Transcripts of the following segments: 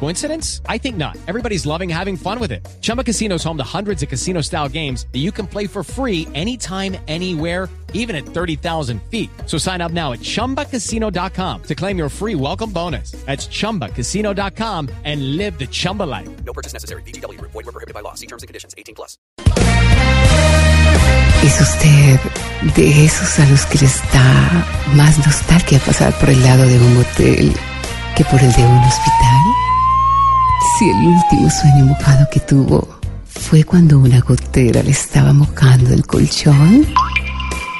Coincidence? I think not. Everybody's loving having fun with it. Chumba Casino is home to hundreds of casino style games that you can play for free anytime, anywhere even at 30,000 feet. So sign up now at ChumbaCasino.com to claim your free welcome bonus. That's ChumbaCasino.com and live the Chumba life. No purchase necessary. BGW. Void were prohibited by law. See terms and conditions. 18 plus. ¿Es usted de esos a los que les da más nostalgia pasar por el lado de un hotel que por el de un hospital? Si el último sueño mojado que tuvo fue cuando una gotera le estaba mojando el colchón.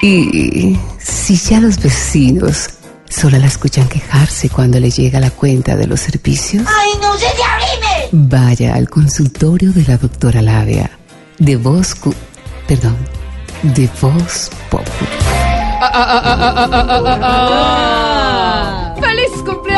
Y si ya los vecinos solo la escuchan quejarse cuando le llega la cuenta de los servicios. ¡Ay, no se te abrime! Vaya al consultorio de la doctora Labia. De voz... cu- Perdón. De voz pop. ¡Feliz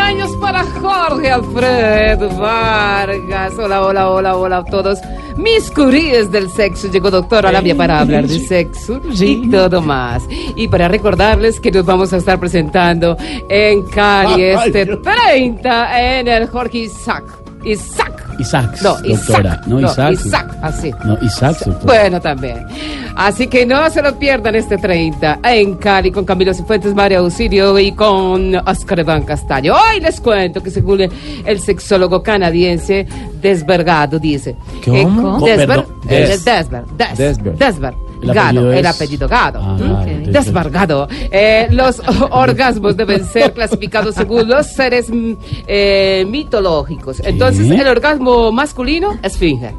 cumpleaños para Jorge Alfredo Vargas! Hola, hola, hola, hola a todos. Mis curíes del sexo. Llegó doctora Labia para hablar de sexo y todo más. Y para recordarles que nos vamos a estar presentando en Cali este 30 en el Jorge Isaac. Isaac. Isaac, No, Isaac. doctora. No, Isaac. Isaac, así. No, Isaac, doctora. Bueno, también. Así que no se lo pierdan este 30 en Cali con Camilo Cifuentes, María Auxilio y con Oscar Iván Castaño. Hoy les cuento que según el, el sexólogo canadiense Desbergado dice. Desber, Perdón, eh, Des- Desber, Des- Desber. Desber. El Gado, el apellido Gado. Ah, ¿Mm? Desbargado. Eh, los orgasmos deben ser clasificados según los seres mm, eh, mitológicos. Entonces, el orgasmo masculino es finge.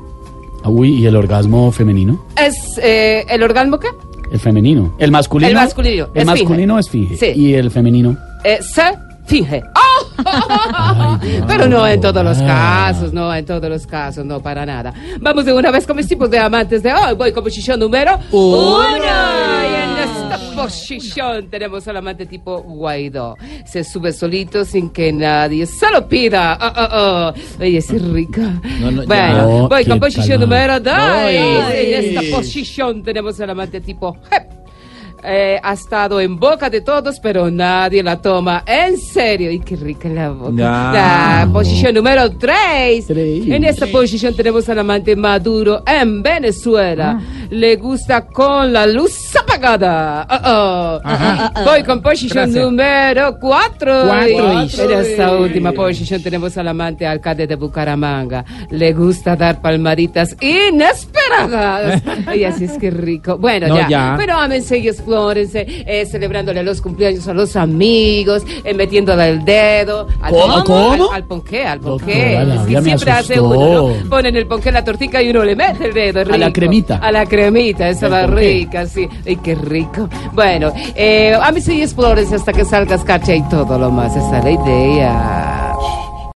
Ah, Uy, ¿y el orgasmo femenino? ¿Es eh, el orgasmo qué? El femenino. El masculino. El masculino, El es masculino. Sí. Y el femenino. Se finge. ¡Oh! Ay, Pero no en todos los casos, no en todos los casos, no para nada. Vamos de una vez con mis tipos de amantes de hoy. Voy con posición número uno. Y en esta posición tenemos al amante tipo Guaidó. Se sube solito sin que nadie se lo pida. Oh, oh, oh. Ella es rica. No, no, ya. bueno, No, voy qué con posición número dos. En esta posición tenemos al amante tipo Jep. Eh, ha estado en boca de todos, pero nadie la toma en serio. Y qué rica la boca. Ah. La posición número 3. Tres. En esta posición tenemos al amante Maduro en Venezuela. Le gusta con la luz apagada. Oh, oh. Voy con posición Gracias. número 4. Cuatro. En esta última posición tenemos al amante alcalde de Bucaramanga. Le gusta dar palmaditas inesperadas. y así es que rico. Bueno, No, ya. ya. Pero ámense y explórense, eh, celebrándole los cumpleaños a los amigos, eh, metiéndole el dedo. Al ¿Cómo? Al, ¿Cómo? al ponqué, al ponqué. Es que siempre hace uno, ¿no? Ponen el ponqué en la tortica y uno le mete el dedo. A la cremita. A la cremita, va ponqué. rica, sí. Ay, qué rico. Bueno, eh, ámense y explórense hasta que salgas cacha y todo lo más. Esa es la idea.